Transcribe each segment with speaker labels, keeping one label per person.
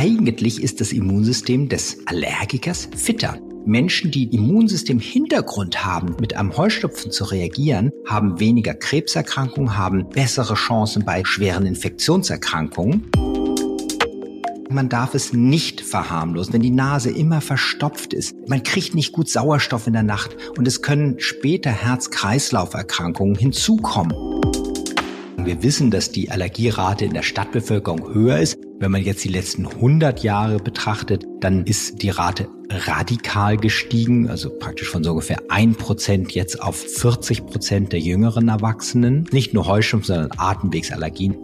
Speaker 1: Eigentlich ist das Immunsystem des Allergikers fitter. Menschen, die Immunsystem-Hintergrund haben, mit einem Heuschnupfen zu reagieren, haben weniger Krebserkrankungen, haben bessere Chancen bei schweren Infektionserkrankungen. Man darf es nicht verharmlosen, wenn die Nase immer verstopft ist. Man kriegt nicht gut Sauerstoff in der Nacht und es können später Herz-Kreislauf-Erkrankungen hinzukommen. Wir wissen, dass die Allergierate in der Stadtbevölkerung höher ist. Wenn man jetzt die letzten 100 Jahre betrachtet, dann ist die Rate radikal gestiegen, also praktisch von so ungefähr 1% jetzt auf 40% der jüngeren Erwachsenen. Nicht nur Heuschnupfen, sondern Atemwegsallergien.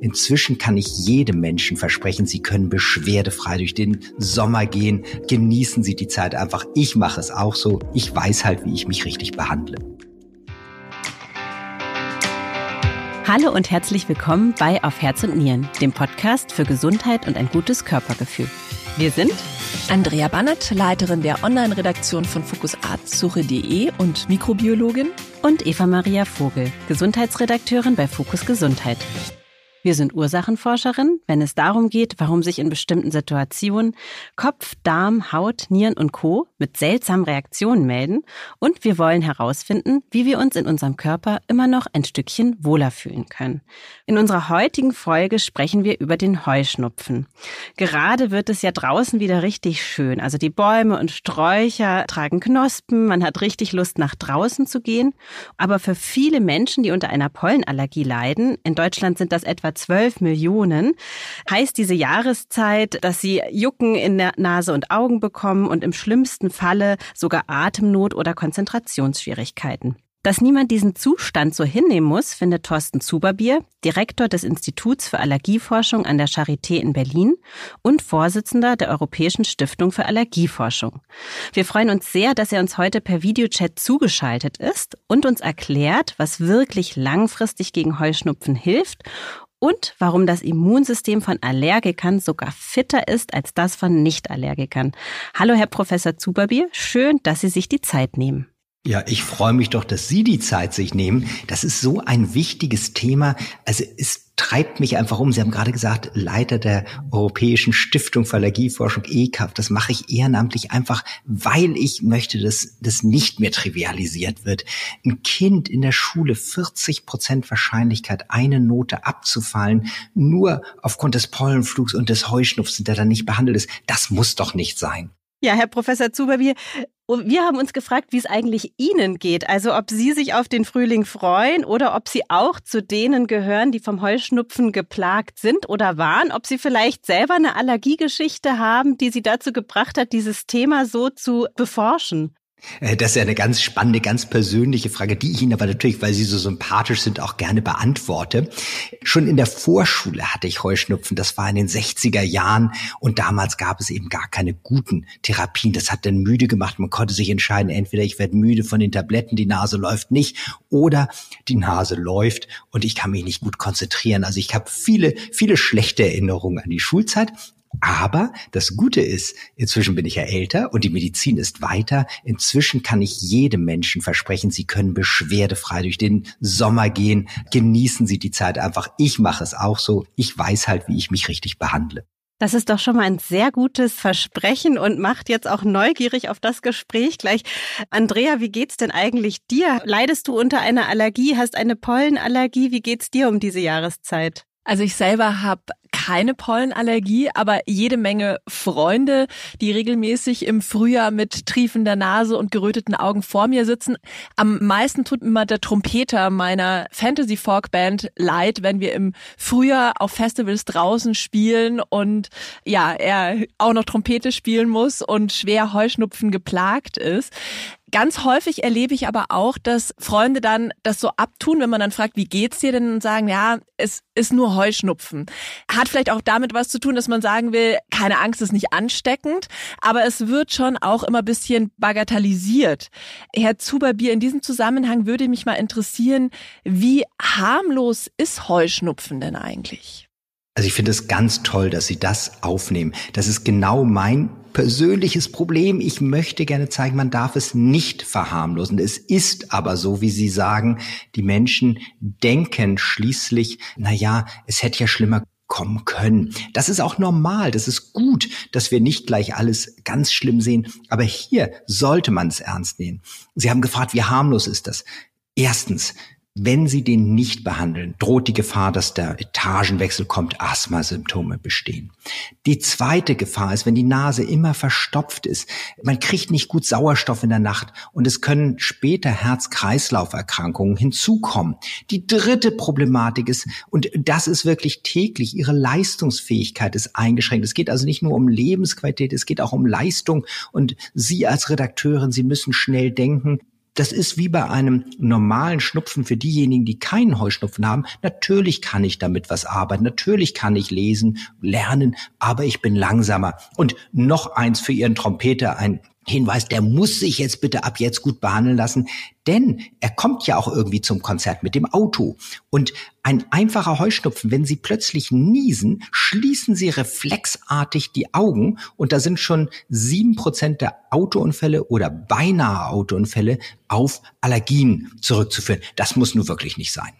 Speaker 1: Inzwischen kann ich jedem Menschen versprechen, Sie können beschwerdefrei durch den Sommer gehen. Genießen Sie die Zeit einfach. Ich mache es auch so. Ich weiß halt, wie ich mich richtig behandle.
Speaker 2: Hallo und herzlich willkommen bei Auf Herz und Nieren, dem Podcast für Gesundheit und ein gutes Körpergefühl. Wir sind
Speaker 3: Andrea Bannert, Leiterin der Online-Redaktion von fokusarztsuche.de und Mikrobiologin
Speaker 2: und Eva Maria Vogel, Gesundheitsredakteurin bei Fokus Gesundheit. Wir sind Ursachenforscherin, wenn es darum geht, warum sich in bestimmten Situationen Kopf, Darm, Haut, Nieren und Co. mit seltsamen Reaktionen melden. Und wir wollen herausfinden, wie wir uns in unserem Körper immer noch ein Stückchen wohler fühlen können. In unserer heutigen Folge sprechen wir über den Heuschnupfen. Gerade wird es ja draußen wieder richtig schön. Also die Bäume und Sträucher tragen Knospen, man hat richtig Lust nach draußen zu gehen. Aber für viele Menschen, die unter einer Pollenallergie leiden, in Deutschland sind das etwa 12 Millionen, heißt diese Jahreszeit, dass sie Jucken in der Nase und Augen bekommen und im schlimmsten Falle sogar Atemnot oder Konzentrationsschwierigkeiten. Dass niemand diesen Zustand so hinnehmen muss, findet Thorsten Zuberbier, Direktor des Instituts für Allergieforschung an der Charité in Berlin und Vorsitzender der Europäischen Stiftung für Allergieforschung. Wir freuen uns sehr, dass er uns heute per Videochat zugeschaltet ist und uns erklärt, was wirklich langfristig gegen Heuschnupfen hilft und warum das Immunsystem von Allergikern sogar fitter ist als das von Nicht-Allergikern. Hallo, Herr Professor Zuberbier, schön, dass Sie sich die Zeit nehmen.
Speaker 1: Ja, ich freue mich doch, dass Sie die Zeit sich nehmen. Das ist so ein wichtiges Thema. Also es treibt mich einfach um. Sie haben gerade gesagt, Leiter der Europäischen Stiftung für Allergieforschung ECAF. Das mache ich ehrenamtlich einfach, weil ich möchte, dass das nicht mehr trivialisiert wird. Ein Kind in der Schule 40 Prozent Wahrscheinlichkeit, eine Note abzufallen, nur aufgrund des Pollenflugs und des Heuschnupfens, der dann nicht behandelt ist. Das muss doch nicht sein.
Speaker 2: Ja, Herr Professor Zuber, wir, wir haben uns gefragt, wie es eigentlich Ihnen geht. Also ob Sie sich auf den Frühling freuen oder ob Sie auch zu denen gehören, die vom Heuschnupfen geplagt sind oder waren. Ob Sie vielleicht selber eine Allergiegeschichte haben, die Sie dazu gebracht hat, dieses Thema so zu beforschen.
Speaker 1: Äh, das ist ja eine ganz spannende, ganz persönliche Frage, die ich Ihnen aber natürlich, weil Sie so sympathisch sind, auch gerne beantworte. Schon in der Vorschule hatte ich Heuschnupfen. Das war in den 60er Jahren und damals gab es eben gar keine guten Therapien. Das hat dann müde gemacht. Man konnte sich entscheiden, entweder ich werde müde von den Tabletten, die Nase läuft nicht, oder die Nase läuft und ich kann mich nicht gut konzentrieren. Also ich habe viele, viele schlechte Erinnerungen an die Schulzeit. Aber das Gute ist, inzwischen bin ich ja älter und die Medizin ist weiter. Inzwischen kann ich jedem Menschen versprechen, Sie können beschwerdefrei durch den Sommer gehen. Genießen Sie die Zeit einfach. Ich mache es auch so. Ich weiß halt, wie ich mich richtig behandle.
Speaker 2: Das ist doch schon mal ein sehr gutes Versprechen und macht jetzt auch neugierig auf das Gespräch gleich. Andrea, wie geht's denn eigentlich dir? Leidest du unter einer Allergie? Hast eine Pollenallergie? Wie geht's dir um diese Jahreszeit?
Speaker 3: Also ich selber habe keine Pollenallergie, aber jede Menge Freunde, die regelmäßig im Frühjahr mit triefender Nase und geröteten Augen vor mir sitzen. Am meisten tut immer der Trompeter meiner Fantasy Folk Band leid, wenn wir im Frühjahr auf Festivals draußen spielen und ja, er auch noch Trompete spielen muss und schwer Heuschnupfen geplagt ist. Ganz häufig erlebe ich aber auch, dass Freunde dann das so abtun, wenn man dann fragt, wie geht's dir denn und sagen, ja, es ist nur Heuschnupfen. Hat vielleicht auch damit was zu tun, dass man sagen will, keine Angst, ist nicht ansteckend, aber es wird schon auch immer bisschen bagatellisiert. Herr Zuberbier, in diesem Zusammenhang würde mich mal interessieren, wie harmlos ist Heuschnupfen denn eigentlich?
Speaker 1: Also ich finde es ganz toll, dass Sie das aufnehmen. Das ist genau mein persönliches Problem. Ich möchte gerne zeigen, man darf es nicht verharmlosen. Es ist aber so, wie Sie sagen, die Menschen denken schließlich, na ja, es hätte ja schlimmer kommen können. Das ist auch normal, das ist gut, dass wir nicht gleich alles ganz schlimm sehen, aber hier sollte man es ernst nehmen. Sie haben gefragt, wie harmlos ist das? Erstens, wenn Sie den nicht behandeln, droht die Gefahr, dass der Etagenwechsel kommt, Asthmasymptome bestehen. Die zweite Gefahr ist, wenn die Nase immer verstopft ist. Man kriegt nicht gut Sauerstoff in der Nacht und es können später Herz-Kreislauf-Erkrankungen hinzukommen. Die dritte Problematik ist, und das ist wirklich täglich, Ihre Leistungsfähigkeit ist eingeschränkt. Es geht also nicht nur um Lebensqualität, es geht auch um Leistung und Sie als Redakteurin, Sie müssen schnell denken, das ist wie bei einem normalen Schnupfen für diejenigen, die keinen Heuschnupfen haben. Natürlich kann ich damit was arbeiten, natürlich kann ich lesen, lernen, aber ich bin langsamer. Und noch eins für Ihren Trompeter, ein Hinweis, der muss sich jetzt bitte ab jetzt gut behandeln lassen, denn er kommt ja auch irgendwie zum Konzert mit dem Auto. Und ein einfacher Heuschnupfen, wenn Sie plötzlich niesen, schließen Sie reflexartig die Augen und da sind schon sieben Prozent der Autounfälle oder beinahe Autounfälle auf Allergien zurückzuführen. Das muss nur wirklich nicht sein.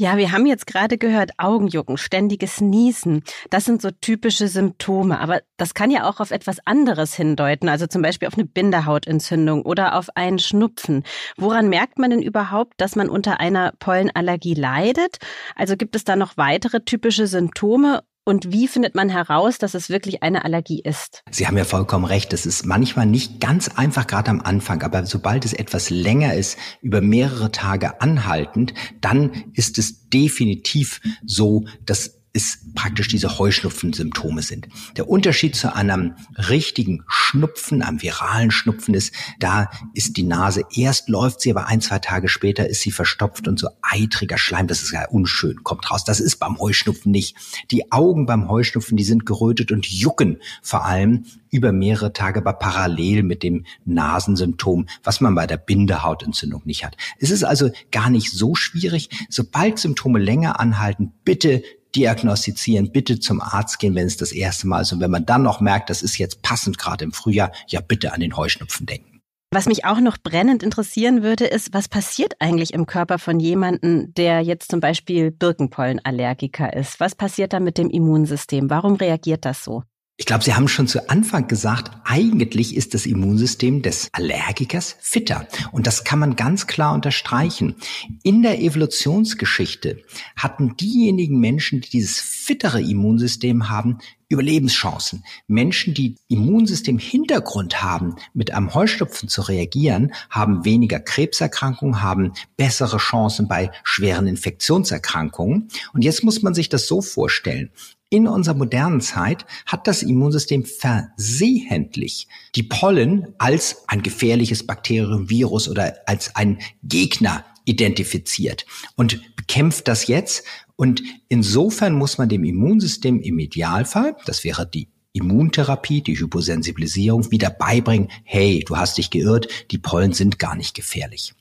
Speaker 2: Ja, wir haben jetzt gerade gehört, Augenjucken, ständiges Niesen. Das sind so typische Symptome. Aber das kann ja auch auf etwas anderes hindeuten. Also zum Beispiel auf eine Bindehautentzündung oder auf einen Schnupfen. Woran merkt man denn überhaupt, dass man unter einer Pollenallergie leidet? Also gibt es da noch weitere typische Symptome? Und wie findet man heraus, dass es wirklich eine Allergie ist?
Speaker 1: Sie haben ja vollkommen recht. Es ist manchmal nicht ganz einfach, gerade am Anfang. Aber sobald es etwas länger ist, über mehrere Tage anhaltend, dann ist es definitiv so, dass es praktisch diese Heuschnupfensymptome sind. Der Unterschied zu einem richtigen Schnupfen, einem viralen Schnupfen ist, da ist die Nase erst läuft sie, aber ein, zwei Tage später ist sie verstopft und so eitriger Schleim, das ist ja unschön, kommt raus. Das ist beim Heuschnupfen nicht. Die Augen beim Heuschnupfen, die sind gerötet und jucken vor allem über mehrere Tage, aber parallel mit dem Nasensymptom, was man bei der Bindehautentzündung nicht hat. Es ist also gar nicht so schwierig. Sobald Symptome länger anhalten, bitte diagnostizieren, bitte zum Arzt gehen, wenn es das erste Mal ist. Und wenn man dann noch merkt, das ist jetzt passend gerade im Frühjahr, ja bitte an den Heuschnupfen denken.
Speaker 2: Was mich auch noch brennend interessieren würde, ist, was passiert eigentlich im Körper von jemandem, der jetzt zum Beispiel Birkenpollenallergiker ist? Was passiert da mit dem Immunsystem? Warum reagiert das so?
Speaker 1: Ich glaube, Sie haben schon zu Anfang gesagt, eigentlich ist das Immunsystem des Allergikers fitter. Und das kann man ganz klar unterstreichen. In der Evolutionsgeschichte hatten diejenigen Menschen, die dieses fittere Immunsystem haben, Überlebenschancen. Menschen, die Immunsystem-Hintergrund haben, mit einem Heuschnupfen zu reagieren, haben weniger Krebserkrankungen, haben bessere Chancen bei schweren Infektionserkrankungen. Und jetzt muss man sich das so vorstellen. In unserer modernen Zeit hat das Immunsystem versehentlich die Pollen als ein gefährliches Bakterium, Virus oder als ein Gegner identifiziert und bekämpft das jetzt. Und insofern muss man dem Immunsystem im Idealfall, das wäre die Immuntherapie, die Hyposensibilisierung, wieder beibringen, hey, du hast dich geirrt, die Pollen sind gar nicht gefährlich.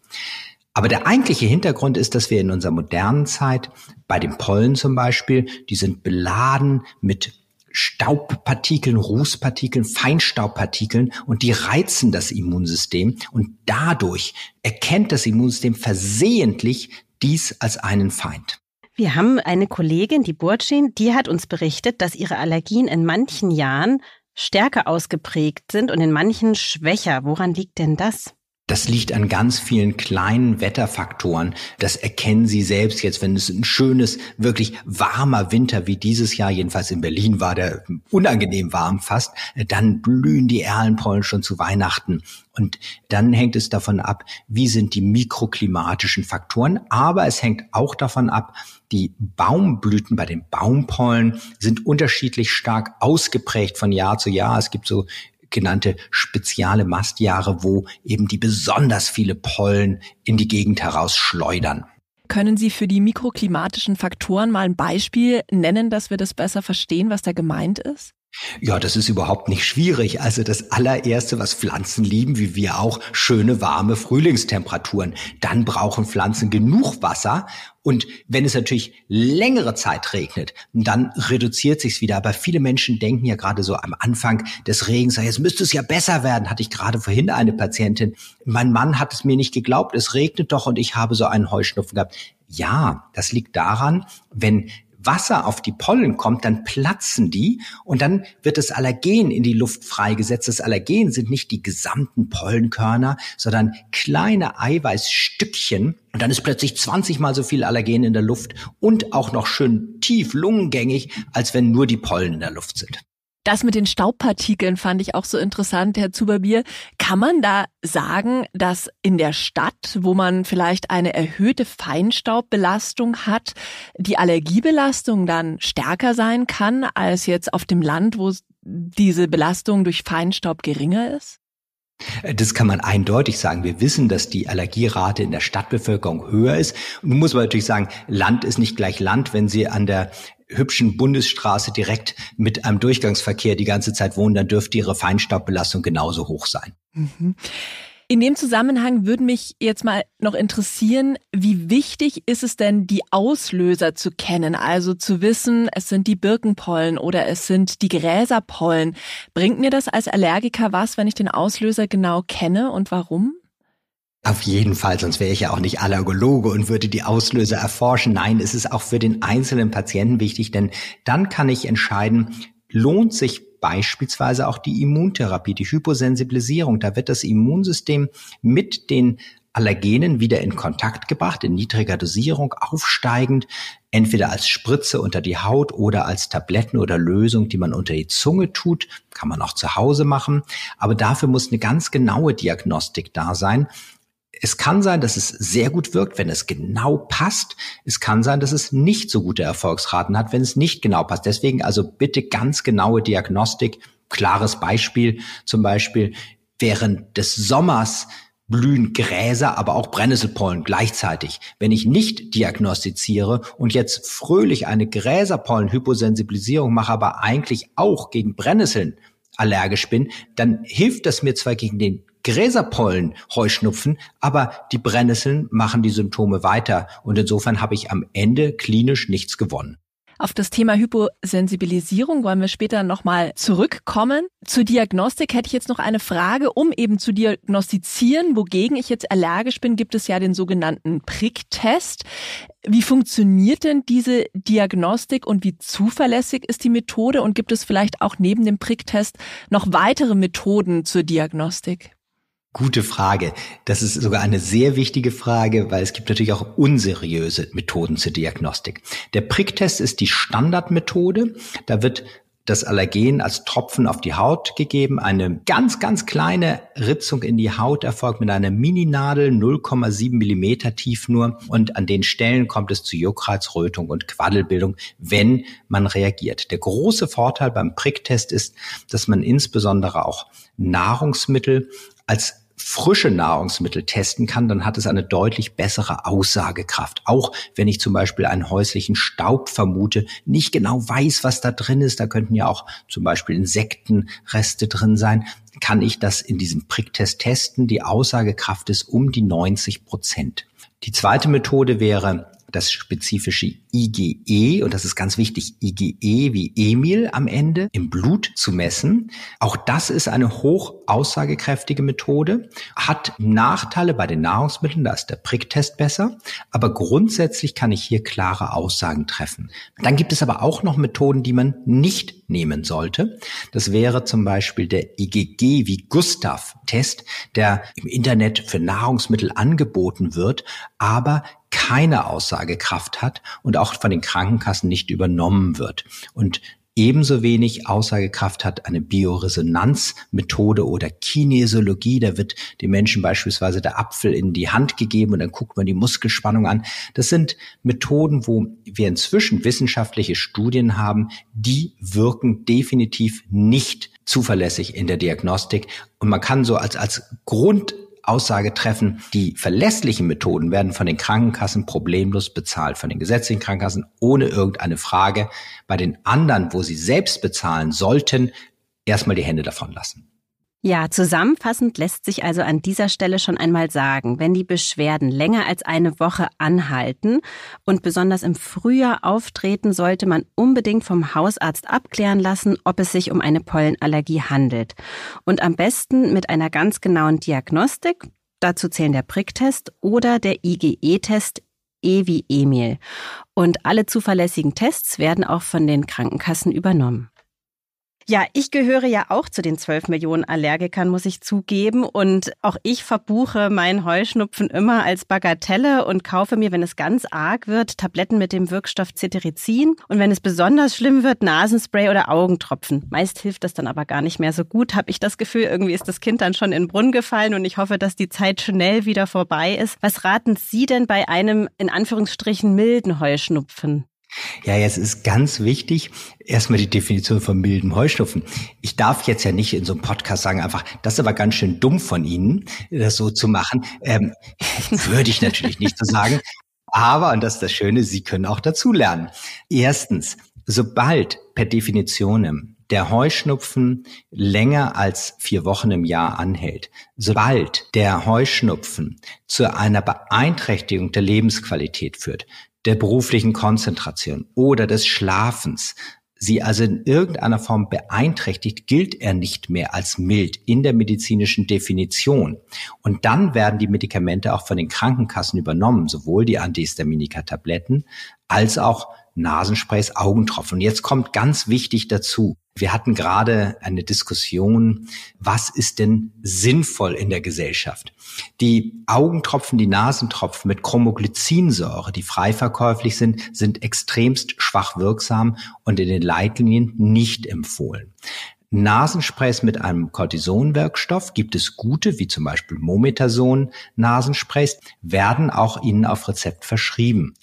Speaker 1: Aber der eigentliche Hintergrund ist, dass wir in unserer modernen Zeit bei den Pollen zum Beispiel, die sind beladen mit Staubpartikeln, Rußpartikeln, Feinstaubpartikeln und die reizen das Immunsystem und dadurch erkennt das Immunsystem versehentlich dies als einen Feind.
Speaker 2: Wir haben eine Kollegin, die Burcin, die hat uns berichtet, dass ihre Allergien in manchen Jahren stärker ausgeprägt sind und in manchen schwächer. Woran liegt denn das?
Speaker 1: Das liegt an ganz vielen kleinen Wetterfaktoren. Das erkennen Sie selbst jetzt, wenn es ein schönes, wirklich warmer Winter wie dieses Jahr, jedenfalls in Berlin war der unangenehm warm fast, dann blühen die Erlenpollen schon zu Weihnachten. Und dann hängt es davon ab, wie sind die mikroklimatischen Faktoren. Aber es hängt auch davon ab, die Baumblüten bei den Baumpollen sind unterschiedlich stark ausgeprägt von Jahr zu Jahr. Es gibt so genannte spezielle Mastjahre, wo eben die besonders viele Pollen in die Gegend heraus schleudern.
Speaker 3: Können Sie für die mikroklimatischen Faktoren mal ein Beispiel nennen, dass wir das besser verstehen, was da gemeint ist?
Speaker 1: Ja, das ist überhaupt nicht schwierig. Also das allererste, was Pflanzen lieben, wie wir auch, schöne warme Frühlingstemperaturen. Dann brauchen Pflanzen genug Wasser. Und wenn es natürlich längere Zeit regnet, dann reduziert sich's wieder. Aber viele Menschen denken ja gerade so am Anfang des Regens, jetzt müsste es ja besser werden. Hatte ich gerade vorhin eine Patientin. Mein Mann hat es mir nicht geglaubt. Es regnet doch und ich habe so einen Heuschnupfen gehabt. Ja, das liegt daran, wenn Wasser auf die Pollen kommt, dann platzen die und dann wird das Allergen in die Luft freigesetzt. Das Allergen sind nicht die gesamten Pollenkörner, sondern kleine Eiweißstückchen. Und dann ist plötzlich 20 mal so viel Allergen in der Luft und auch noch schön tief lungengängig, als wenn nur die Pollen in der Luft sind.
Speaker 3: Das mit den Staubpartikeln fand ich auch so interessant, Herr Zuberbier. Kann man da sagen, dass in der Stadt, wo man vielleicht eine erhöhte Feinstaubbelastung hat, die Allergiebelastung dann stärker sein kann als jetzt auf dem Land, wo diese Belastung durch Feinstaub geringer ist?
Speaker 1: Das kann man eindeutig sagen. Wir wissen, dass die Allergierate in der Stadtbevölkerung höher ist. Nun muss man natürlich sagen, Land ist nicht gleich Land. Wenn Sie an der hübschen Bundesstraße direkt mit einem Durchgangsverkehr die ganze Zeit wohnen, dann dürfte ihre Feinstaubbelastung genauso hoch sein. Mhm.
Speaker 3: In dem Zusammenhang würde mich jetzt mal noch interessieren, wie wichtig ist es denn, die Auslöser zu kennen? Also zu wissen, es sind die Birkenpollen oder es sind die Gräserpollen. Bringt mir das als Allergiker was, wenn ich den Auslöser genau kenne und warum?
Speaker 1: Auf jeden Fall, sonst wäre ich ja auch nicht Allergologe und würde die Auslöser erforschen. Nein, es ist auch für den einzelnen Patienten wichtig, denn dann kann ich entscheiden, lohnt sich beispielsweise auch die Immuntherapie, die Hyposensibilisierung. Da wird das Immunsystem mit den Allergenen wieder in Kontakt gebracht, in niedriger Dosierung, aufsteigend, entweder als Spritze unter die Haut oder als Tabletten oder Lösung, die man unter die Zunge tut, kann man auch zu Hause machen. Aber dafür muss eine ganz genaue Diagnostik da sein es kann sein, dass es sehr gut wirkt, wenn es genau passt. Es kann sein, dass es nicht so gute Erfolgsraten hat, wenn es nicht genau passt. Deswegen also bitte ganz genaue Diagnostik. Klares Beispiel zum Beispiel während des Sommers blühen Gräser, aber auch Brennnesselpollen gleichzeitig. Wenn ich nicht diagnostiziere und jetzt fröhlich eine Gräserpollenhyposensibilisierung mache, aber eigentlich auch gegen Brennnesseln allergisch bin, dann hilft das mir zwar gegen den Gräserpollen Heuschnupfen, aber die Brennnesseln machen die Symptome weiter und insofern habe ich am Ende klinisch nichts gewonnen.
Speaker 3: Auf das Thema Hyposensibilisierung wollen wir später nochmal zurückkommen. Zur Diagnostik hätte ich jetzt noch eine Frage. Um eben zu diagnostizieren, wogegen ich jetzt allergisch bin, gibt es ja den sogenannten Pricktest. Wie funktioniert denn diese Diagnostik und wie zuverlässig ist die Methode? Und gibt es vielleicht auch neben dem Pricktest noch weitere Methoden zur Diagnostik?
Speaker 1: Gute Frage. Das ist sogar eine sehr wichtige Frage, weil es gibt natürlich auch unseriöse Methoden zur Diagnostik. Der Pricktest ist die Standardmethode. Da wird das Allergen als Tropfen auf die Haut gegeben. Eine ganz, ganz kleine Ritzung in die Haut erfolgt mit einer Mininadel, 0,7 Millimeter tief nur. Und an den Stellen kommt es zu Juckreizrötung und Quaddelbildung, wenn man reagiert. Der große Vorteil beim Pricktest ist, dass man insbesondere auch Nahrungsmittel als frische Nahrungsmittel testen kann, dann hat es eine deutlich bessere Aussagekraft. Auch wenn ich zum Beispiel einen häuslichen Staub vermute, nicht genau weiß, was da drin ist, da könnten ja auch zum Beispiel Insektenreste drin sein, kann ich das in diesem Pricktest testen. Die Aussagekraft ist um die 90 Prozent. Die zweite Methode wäre das spezifische IgE, und das ist ganz wichtig, IgE wie Emil am Ende im Blut zu messen. Auch das ist eine hoch aussagekräftige Methode, hat Nachteile bei den Nahrungsmitteln, da ist der Pricktest besser, aber grundsätzlich kann ich hier klare Aussagen treffen. Dann gibt es aber auch noch Methoden, die man nicht nehmen sollte. Das wäre zum Beispiel der IgG wie Gustav-Test, der im Internet für Nahrungsmittel angeboten wird, aber keine Aussagekraft hat und auch von den Krankenkassen nicht übernommen wird. Und ebenso wenig Aussagekraft hat eine Bioresonanzmethode oder Kinesiologie. Da wird dem Menschen beispielsweise der Apfel in die Hand gegeben und dann guckt man die Muskelspannung an. Das sind Methoden, wo wir inzwischen wissenschaftliche Studien haben, die wirken definitiv nicht zuverlässig in der Diagnostik. Und man kann so als, als Grund Aussage treffen, die verlässlichen Methoden werden von den Krankenkassen problemlos bezahlt, von den gesetzlichen Krankenkassen ohne irgendeine Frage. Bei den anderen, wo sie selbst bezahlen sollten, erstmal die Hände davon lassen.
Speaker 2: Ja, zusammenfassend lässt sich also an dieser Stelle schon einmal sagen, wenn die Beschwerden länger als eine Woche anhalten und besonders im Frühjahr auftreten, sollte man unbedingt vom Hausarzt abklären lassen, ob es sich um eine Pollenallergie handelt. Und am besten mit einer ganz genauen Diagnostik, dazu zählen der Pricktest oder der IgE-Test E wie Emil. Und alle zuverlässigen Tests werden auch von den Krankenkassen übernommen. Ja, ich gehöre ja auch zu den 12 Millionen Allergikern, muss ich zugeben. Und auch ich verbuche meinen Heuschnupfen immer als Bagatelle und kaufe mir, wenn es ganz arg wird, Tabletten mit dem Wirkstoff Cetirizin. Und wenn es besonders schlimm wird, Nasenspray oder Augentropfen. Meist hilft das dann aber gar nicht mehr so gut, habe ich das Gefühl. Irgendwie ist das Kind dann schon in den Brunnen gefallen und ich hoffe, dass die Zeit schnell wieder vorbei ist. Was raten Sie denn bei einem in Anführungsstrichen milden Heuschnupfen?
Speaker 1: Ja, jetzt ist ganz wichtig, erstmal die Definition von mildem Heuschnupfen. Ich darf jetzt ja nicht in so einem Podcast sagen, einfach, das ist aber ganz schön dumm von Ihnen, das so zu machen. Ähm, würde ich natürlich nicht so sagen. Aber, und das ist das Schöne, Sie können auch dazulernen. Erstens, sobald per Definition der Heuschnupfen länger als vier Wochen im Jahr anhält, sobald der Heuschnupfen zu einer Beeinträchtigung der Lebensqualität führt, der beruflichen Konzentration oder des Schlafens sie also in irgendeiner Form beeinträchtigt, gilt er nicht mehr als mild in der medizinischen Definition. Und dann werden die Medikamente auch von den Krankenkassen übernommen, sowohl die Antihistaminika-Tabletten als auch Nasensprays, Augentropfen. Und jetzt kommt ganz wichtig dazu. Wir hatten gerade eine Diskussion, was ist denn sinnvoll in der Gesellschaft? Die Augentropfen, die Nasentropfen mit Chromoglycinsäure, die frei verkäuflich sind, sind extremst schwach wirksam und in den Leitlinien nicht empfohlen. Nasensprays mit einem Cortisonwirkstoff gibt es gute, wie zum Beispiel Mometasone Nasensprays, werden auch Ihnen auf Rezept verschrieben.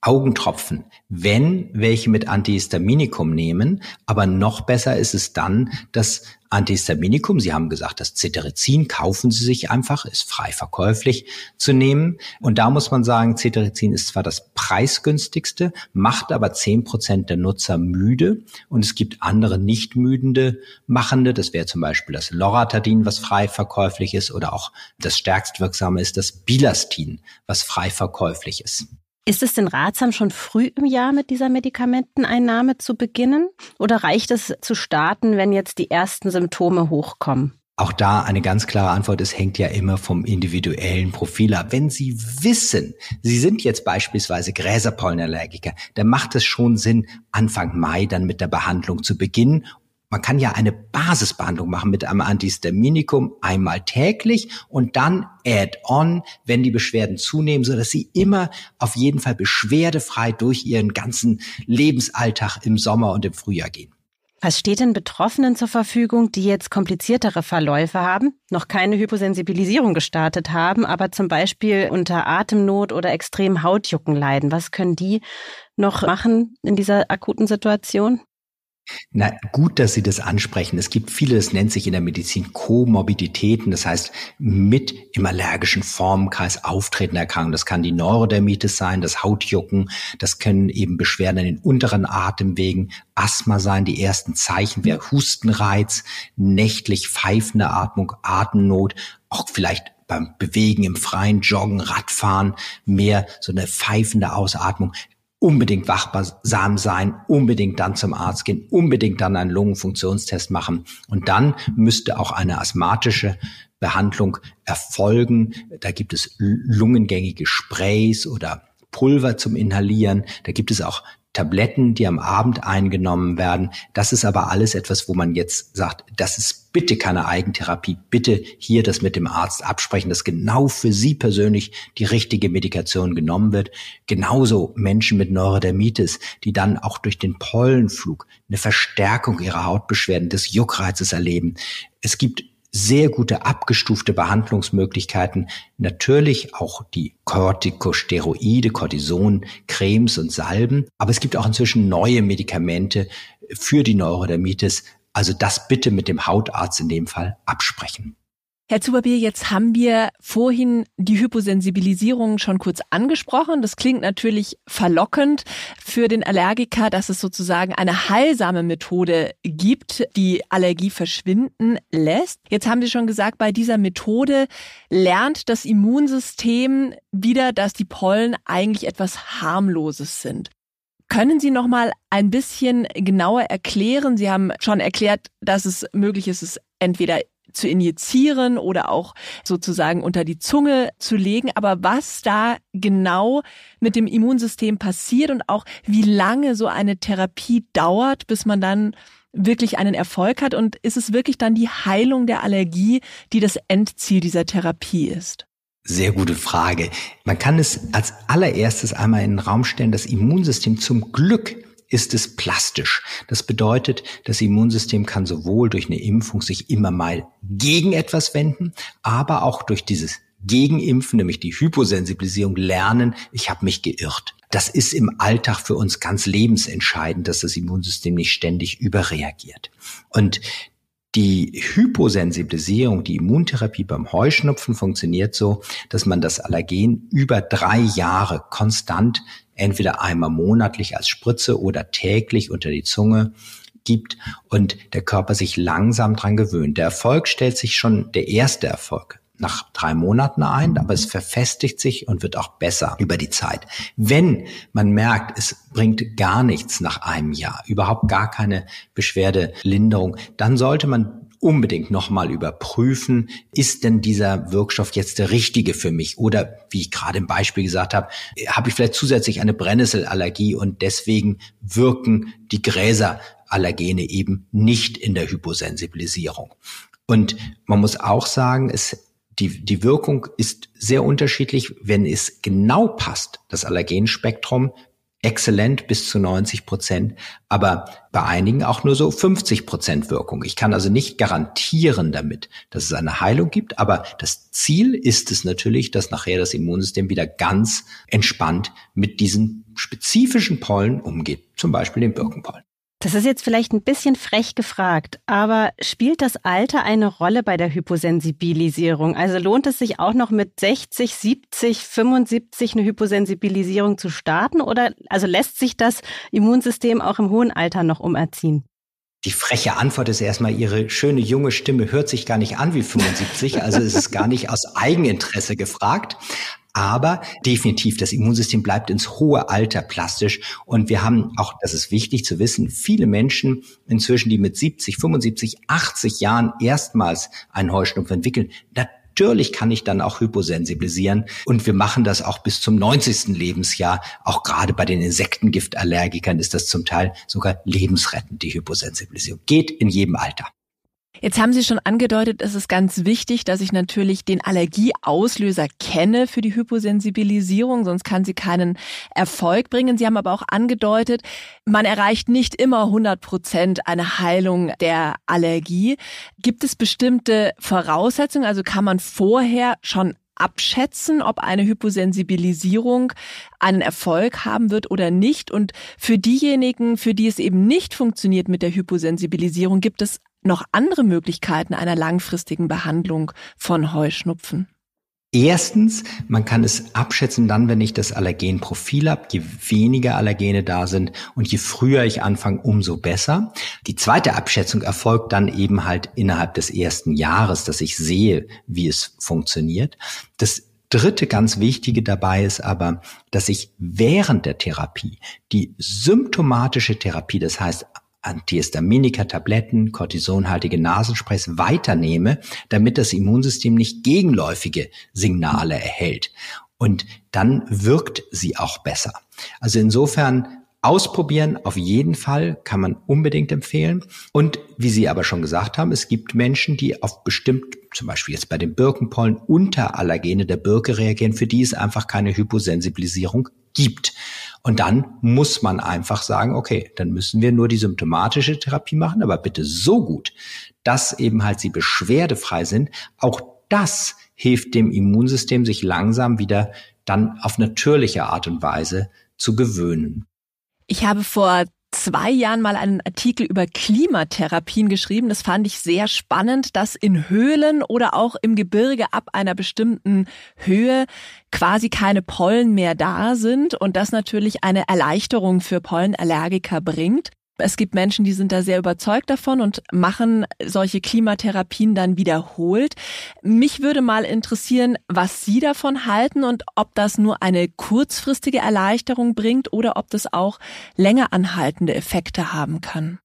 Speaker 1: Augentropfen, wenn welche mit Antihistaminikum nehmen, aber noch besser ist es dann, das Antihistaminikum, Sie haben gesagt, das Cetirizin kaufen Sie sich einfach, ist frei verkäuflich zu nehmen. Und da muss man sagen, Cetirizin ist zwar das preisgünstigste, macht aber zehn Prozent der Nutzer müde. Und es gibt andere nicht müdende machende, das wäre zum Beispiel das Loratadin, was frei verkäuflich ist, oder auch das stärkstwirksame ist das Bilastin, was frei verkäuflich ist.
Speaker 2: Ist es denn ratsam, schon früh im Jahr mit dieser Medikamenteneinnahme zu beginnen? Oder reicht es zu starten, wenn jetzt die ersten Symptome hochkommen?
Speaker 1: Auch da eine ganz klare Antwort, es hängt ja immer vom individuellen Profil ab. Wenn Sie wissen, Sie sind jetzt beispielsweise Gräserpollenallergiker, dann macht es schon Sinn, Anfang Mai dann mit der Behandlung zu beginnen man kann ja eine Basisbehandlung machen mit einem Antihistaminikum einmal täglich und dann add-on, wenn die Beschwerden zunehmen, so dass sie immer auf jeden Fall beschwerdefrei durch ihren ganzen Lebensalltag im Sommer und im Frühjahr gehen.
Speaker 2: Was steht denn Betroffenen zur Verfügung, die jetzt kompliziertere Verläufe haben, noch keine Hyposensibilisierung gestartet haben, aber zum Beispiel unter Atemnot oder extrem Hautjucken leiden? Was können die noch machen in dieser akuten Situation?
Speaker 1: Na, gut, dass Sie das ansprechen. Es gibt viele, das nennt sich in der Medizin Komorbiditäten, das heißt mit im allergischen Formenkreis auftretende Erkrankungen. Das kann die Neurodermitis sein, das Hautjucken, das können eben Beschwerden in den unteren Atemwegen, Asthma sein, die ersten Zeichen wäre Hustenreiz, nächtlich pfeifende Atmung, Atemnot, auch vielleicht beim Bewegen im Freien, Joggen, Radfahren, mehr so eine pfeifende Ausatmung unbedingt wachsam sein, unbedingt dann zum Arzt gehen, unbedingt dann einen Lungenfunktionstest machen. Und dann müsste auch eine asthmatische Behandlung erfolgen. Da gibt es lungengängige Sprays oder Pulver zum Inhalieren. Da gibt es auch Tabletten, die am Abend eingenommen werden. Das ist aber alles etwas, wo man jetzt sagt, das ist bitte keine Eigentherapie. Bitte hier das mit dem Arzt absprechen, dass genau für Sie persönlich die richtige Medikation genommen wird. Genauso Menschen mit Neurodermitis, die dann auch durch den Pollenflug eine Verstärkung ihrer Hautbeschwerden, des Juckreizes erleben. Es gibt sehr gute abgestufte Behandlungsmöglichkeiten, natürlich auch die Corticosteroide, Cortison, Cremes und Salben, aber es gibt auch inzwischen neue Medikamente für die Neurodermitis, also das bitte mit dem Hautarzt in dem Fall absprechen.
Speaker 3: Herr Zuberbier, jetzt haben wir vorhin die Hyposensibilisierung schon kurz angesprochen. Das klingt natürlich verlockend für den Allergiker, dass es sozusagen eine heilsame Methode gibt, die Allergie verschwinden lässt. Jetzt haben Sie schon gesagt, bei dieser Methode lernt das Immunsystem wieder, dass die Pollen eigentlich etwas harmloses sind. Können Sie noch mal ein bisschen genauer erklären? Sie haben schon erklärt, dass es möglich ist, es entweder zu injizieren oder auch sozusagen unter die Zunge zu legen. Aber was da genau mit dem Immunsystem passiert und auch wie lange so eine Therapie dauert, bis man dann wirklich einen Erfolg hat und ist es wirklich dann die Heilung der Allergie, die das Endziel dieser Therapie ist?
Speaker 1: Sehr gute Frage. Man kann es als allererstes einmal in den Raum stellen, das Immunsystem zum Glück ist es plastisch. Das bedeutet, das Immunsystem kann sowohl durch eine Impfung sich immer mal gegen etwas wenden, aber auch durch dieses Gegenimpfen, nämlich die Hyposensibilisierung, lernen, ich habe mich geirrt. Das ist im Alltag für uns ganz lebensentscheidend, dass das Immunsystem nicht ständig überreagiert. Und die Hyposensibilisierung, die Immuntherapie beim Heuschnupfen funktioniert so, dass man das Allergen über drei Jahre konstant entweder einmal monatlich als Spritze oder täglich unter die Zunge gibt und der Körper sich langsam dran gewöhnt. Der Erfolg stellt sich schon, der erste Erfolg nach drei Monaten ein, aber es verfestigt sich und wird auch besser über die Zeit. Wenn man merkt, es bringt gar nichts nach einem Jahr, überhaupt gar keine Beschwerdelinderung, dann sollte man unbedingt nochmal überprüfen, ist denn dieser Wirkstoff jetzt der richtige für mich? Oder wie ich gerade im Beispiel gesagt habe, habe ich vielleicht zusätzlich eine Brennnesselallergie und deswegen wirken die Gräserallergene eben nicht in der Hyposensibilisierung. Und man muss auch sagen, es die, die Wirkung ist sehr unterschiedlich, wenn es genau passt, das Allergenspektrum, exzellent bis zu 90 Prozent, aber bei einigen auch nur so 50 Prozent Wirkung. Ich kann also nicht garantieren damit, dass es eine Heilung gibt, aber das Ziel ist es natürlich, dass nachher das Immunsystem wieder ganz entspannt mit diesen spezifischen Pollen umgeht, zum Beispiel den Birkenpollen.
Speaker 2: Das ist jetzt vielleicht ein bisschen frech gefragt, aber spielt das Alter eine Rolle bei der Hyposensibilisierung? Also lohnt es sich auch noch mit 60, 70, 75 eine Hyposensibilisierung zu starten oder also lässt sich das Immunsystem auch im hohen Alter noch umerziehen?
Speaker 1: Die freche Antwort ist erstmal, Ihre schöne junge Stimme hört sich gar nicht an wie 75, also ist es gar nicht aus Eigeninteresse gefragt. Aber definitiv, das Immunsystem bleibt ins hohe Alter plastisch. Und wir haben auch, das ist wichtig zu wissen, viele Menschen inzwischen, die mit 70, 75, 80 Jahren erstmals einen Heuschnupfen entwickeln, Natürlich kann ich dann auch hyposensibilisieren und wir machen das auch bis zum 90. Lebensjahr. Auch gerade bei den Insektengiftallergikern ist das zum Teil sogar lebensrettend, die Hyposensibilisierung. Geht in jedem Alter.
Speaker 3: Jetzt haben Sie schon angedeutet, es ist ganz wichtig, dass ich natürlich den Allergieauslöser kenne für die Hyposensibilisierung, sonst kann sie keinen Erfolg bringen. Sie haben aber auch angedeutet, man erreicht nicht immer 100 Prozent eine Heilung der Allergie. Gibt es bestimmte Voraussetzungen? Also kann man vorher schon abschätzen, ob eine Hyposensibilisierung einen Erfolg haben wird oder nicht. Und für diejenigen, für die es eben nicht funktioniert mit der Hyposensibilisierung, gibt es noch andere Möglichkeiten einer langfristigen Behandlung von Heuschnupfen?
Speaker 1: Erstens, man kann es abschätzen dann, wenn ich das Allergenprofil habe. Je weniger Allergene da sind und je früher ich anfange, umso besser. Die zweite Abschätzung erfolgt dann eben halt innerhalb des ersten Jahres, dass ich sehe, wie es funktioniert. Das dritte ganz wichtige dabei ist aber, dass ich während der Therapie die symptomatische Therapie, das heißt Antihistaminika, Tabletten, kortisonhaltige Nasensprays weiternehme, damit das Immunsystem nicht gegenläufige Signale erhält. Und dann wirkt sie auch besser. Also insofern Ausprobieren auf jeden Fall kann man unbedingt empfehlen. Und wie Sie aber schon gesagt haben, es gibt Menschen, die auf bestimmt, zum Beispiel jetzt bei den Birkenpollen, unter Allergene der Birke reagieren, für die es einfach keine Hyposensibilisierung gibt. Und dann muss man einfach sagen, okay, dann müssen wir nur die symptomatische Therapie machen, aber bitte so gut, dass eben halt sie beschwerdefrei sind. Auch das hilft dem Immunsystem, sich langsam wieder dann auf natürliche Art und Weise zu gewöhnen.
Speaker 3: Ich habe vor zwei Jahren mal einen Artikel über Klimatherapien geschrieben. Das fand ich sehr spannend, dass in Höhlen oder auch im Gebirge ab einer bestimmten Höhe quasi keine Pollen mehr da sind und das natürlich eine Erleichterung für Pollenallergiker bringt. Es gibt Menschen, die sind da sehr überzeugt davon und machen solche Klimatherapien dann wiederholt. Mich würde mal interessieren, was Sie davon halten und ob das nur eine kurzfristige Erleichterung bringt oder ob das auch länger anhaltende Effekte haben kann.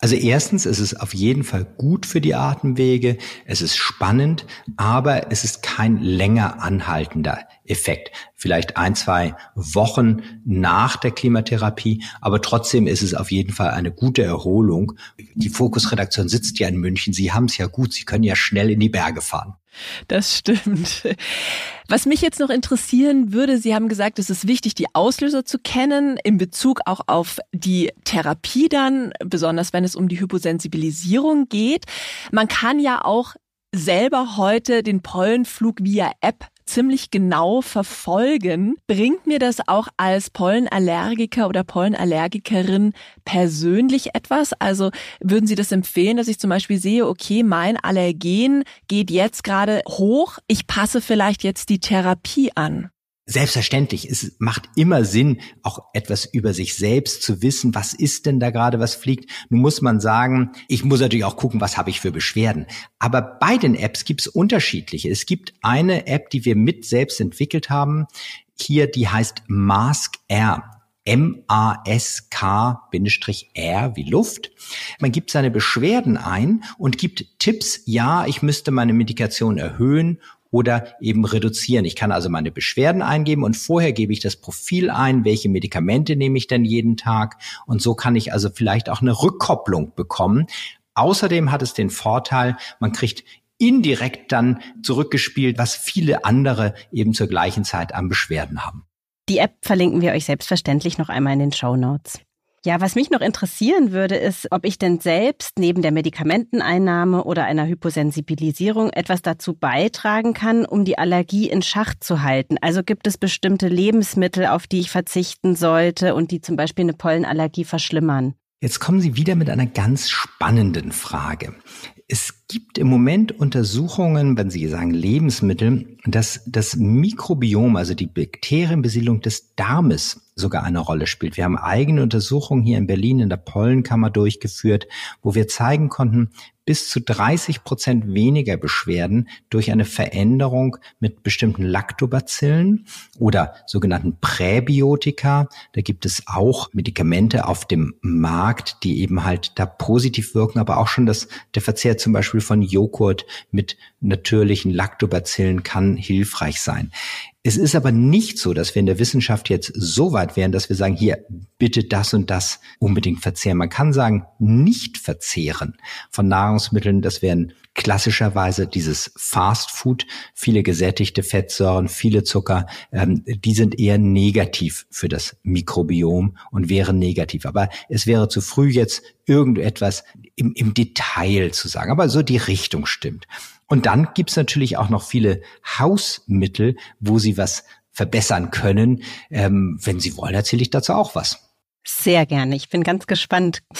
Speaker 1: Also erstens, es ist auf jeden Fall gut für die Atemwege, es ist spannend, aber es ist kein länger anhaltender Effekt. Vielleicht ein, zwei Wochen nach der Klimatherapie, aber trotzdem ist es auf jeden Fall eine gute Erholung. Die Fokusredaktion sitzt ja in München, Sie haben es ja gut, Sie können ja schnell in die Berge fahren.
Speaker 3: Das stimmt. Was mich jetzt noch interessieren würde, Sie haben gesagt, es ist wichtig, die Auslöser zu kennen in Bezug auch auf die Therapie dann, besonders wenn es um die Hyposensibilisierung geht. Man kann ja auch selber heute den Pollenflug via App ziemlich genau verfolgen. Bringt mir das auch als Pollenallergiker oder Pollenallergikerin persönlich etwas? Also würden Sie das empfehlen, dass ich zum Beispiel sehe, okay, mein Allergen geht jetzt gerade hoch, ich passe vielleicht jetzt die Therapie an?
Speaker 1: Selbstverständlich, es macht immer Sinn, auch etwas über sich selbst zu wissen. Was ist denn da gerade, was fliegt? Nun muss man sagen, ich muss natürlich auch gucken, was habe ich für Beschwerden. Aber bei den Apps gibt es unterschiedliche. Es gibt eine App, die wir mit selbst entwickelt haben. Hier, die heißt Mask R. M-A-S-K-R wie Luft. Man gibt seine Beschwerden ein und gibt Tipps, ja, ich müsste meine Medikation erhöhen oder eben reduzieren. Ich kann also meine Beschwerden eingeben und vorher gebe ich das Profil ein, welche Medikamente nehme ich denn jeden Tag und so kann ich also vielleicht auch eine Rückkopplung bekommen. Außerdem hat es den Vorteil, man kriegt indirekt dann zurückgespielt, was viele andere eben zur gleichen Zeit an Beschwerden haben.
Speaker 2: Die App verlinken wir euch selbstverständlich noch einmal in den Show Notes. Ja, was mich noch interessieren würde, ist, ob ich denn selbst neben der Medikamenteneinnahme oder einer Hyposensibilisierung etwas dazu beitragen kann, um die Allergie in Schach zu halten. Also gibt es bestimmte Lebensmittel, auf die ich verzichten sollte und die zum Beispiel eine Pollenallergie verschlimmern?
Speaker 1: Jetzt kommen Sie wieder mit einer ganz spannenden Frage. Es gibt im Moment Untersuchungen, wenn Sie sagen Lebensmittel, dass das Mikrobiom, also die Bakterienbesiedlung des Darmes sogar eine Rolle spielt. Wir haben eigene Untersuchungen hier in Berlin in der Pollenkammer durchgeführt, wo wir zeigen konnten, bis zu 30 Prozent weniger Beschwerden durch eine Veränderung mit bestimmten Lactobacillen oder sogenannten Präbiotika. Da gibt es auch Medikamente auf dem Markt, die eben halt da positiv wirken, aber auch schon das, der Verzehr zum Beispiel von Joghurt mit natürlichen Lactobacillen kann hilfreich sein. Es ist aber nicht so, dass wir in der Wissenschaft jetzt so weit wären, dass wir sagen, hier bitte das und das unbedingt verzehren. Man kann sagen, nicht verzehren von Nahrungsmitteln, das wären klassischerweise dieses Fast Food, viele gesättigte Fettsäuren, viele Zucker, ähm, die sind eher negativ für das Mikrobiom und wären negativ. Aber es wäre zu früh jetzt irgendetwas im, im Detail zu sagen. Aber so die Richtung stimmt. Und dann gibt's natürlich auch noch viele Hausmittel, wo Sie was verbessern können. Ähm, wenn Sie wollen, erzähle ich dazu auch was.
Speaker 2: Sehr gerne. Ich bin ganz gespannt.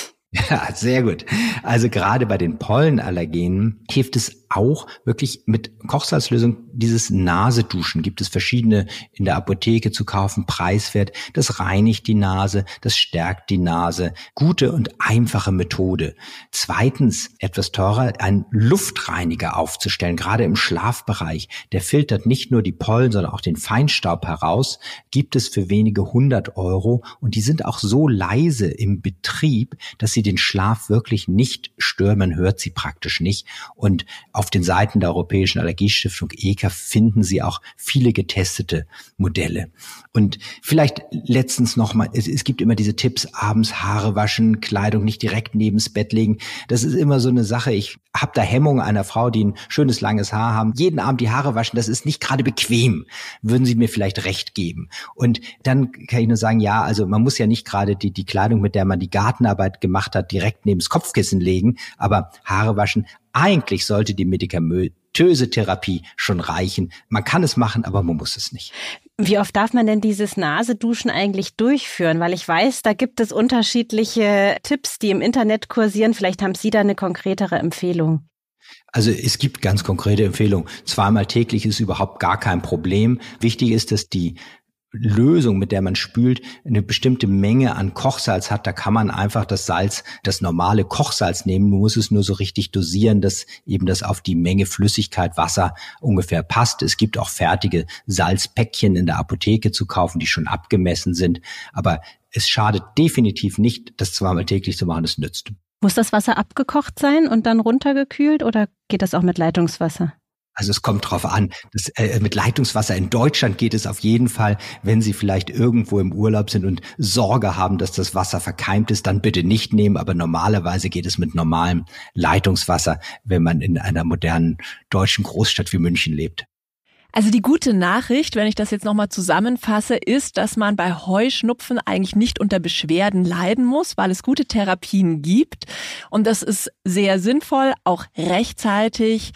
Speaker 1: Ja, sehr gut. Also gerade bei den Pollenallergenen hilft es auch wirklich mit Kochsalzlösung dieses Naseduschen. Gibt es verschiedene in der Apotheke zu kaufen, preiswert. Das reinigt die Nase, das stärkt die Nase. Gute und einfache Methode. Zweitens, etwas teurer, einen Luftreiniger aufzustellen, gerade im Schlafbereich. Der filtert nicht nur die Pollen, sondern auch den Feinstaub heraus. Gibt es für wenige hundert Euro und die sind auch so leise im Betrieb, dass sie den Schlaf wirklich nicht stören. Man hört sie praktisch nicht. Und auf den Seiten der Europäischen Allergiestiftung EKA finden Sie auch viele getestete Modelle. Und vielleicht letztens noch mal, es, es gibt immer diese Tipps, abends Haare waschen, Kleidung nicht direkt neben's Bett legen. Das ist immer so eine Sache. Ich habe da Hemmung einer Frau, die ein schönes langes Haar haben, jeden Abend die Haare waschen, das ist nicht gerade bequem. Würden Sie mir vielleicht recht geben? Und dann kann ich nur sagen, ja, also man muss ja nicht gerade die, die Kleidung, mit der man die Gartenarbeit gemacht hat, direkt neben's Kopfkissen legen, aber Haare waschen eigentlich sollte die medikamentöse Therapie schon reichen. Man kann es machen, aber man muss es nicht.
Speaker 2: Wie oft darf man denn dieses Naseduschen eigentlich durchführen? Weil ich weiß, da gibt es unterschiedliche Tipps, die im Internet kursieren. Vielleicht haben Sie da eine konkretere Empfehlung.
Speaker 1: Also es gibt ganz konkrete Empfehlungen. Zweimal täglich ist überhaupt gar kein Problem. Wichtig ist, dass die Lösung, mit der man spült, eine bestimmte Menge an Kochsalz hat, da kann man einfach das Salz, das normale Kochsalz nehmen. Man muss es nur so richtig dosieren, dass eben das auf die Menge Flüssigkeit, Wasser ungefähr passt. Es gibt auch fertige Salzpäckchen in der Apotheke zu kaufen, die schon abgemessen sind. Aber es schadet definitiv nicht, das zweimal täglich zu machen. Es nützt.
Speaker 2: Muss das Wasser abgekocht sein und dann runtergekühlt oder geht das auch mit Leitungswasser?
Speaker 1: Also es kommt drauf an. Das, äh, mit Leitungswasser in Deutschland geht es auf jeden Fall, wenn Sie vielleicht irgendwo im Urlaub sind und Sorge haben, dass das Wasser verkeimt ist, dann bitte nicht nehmen. Aber normalerweise geht es mit normalem Leitungswasser, wenn man in einer modernen deutschen Großstadt wie München lebt.
Speaker 3: Also die gute Nachricht, wenn ich das jetzt nochmal zusammenfasse, ist, dass man bei Heuschnupfen eigentlich nicht unter Beschwerden leiden muss, weil es gute Therapien gibt. Und das ist sehr sinnvoll, auch rechtzeitig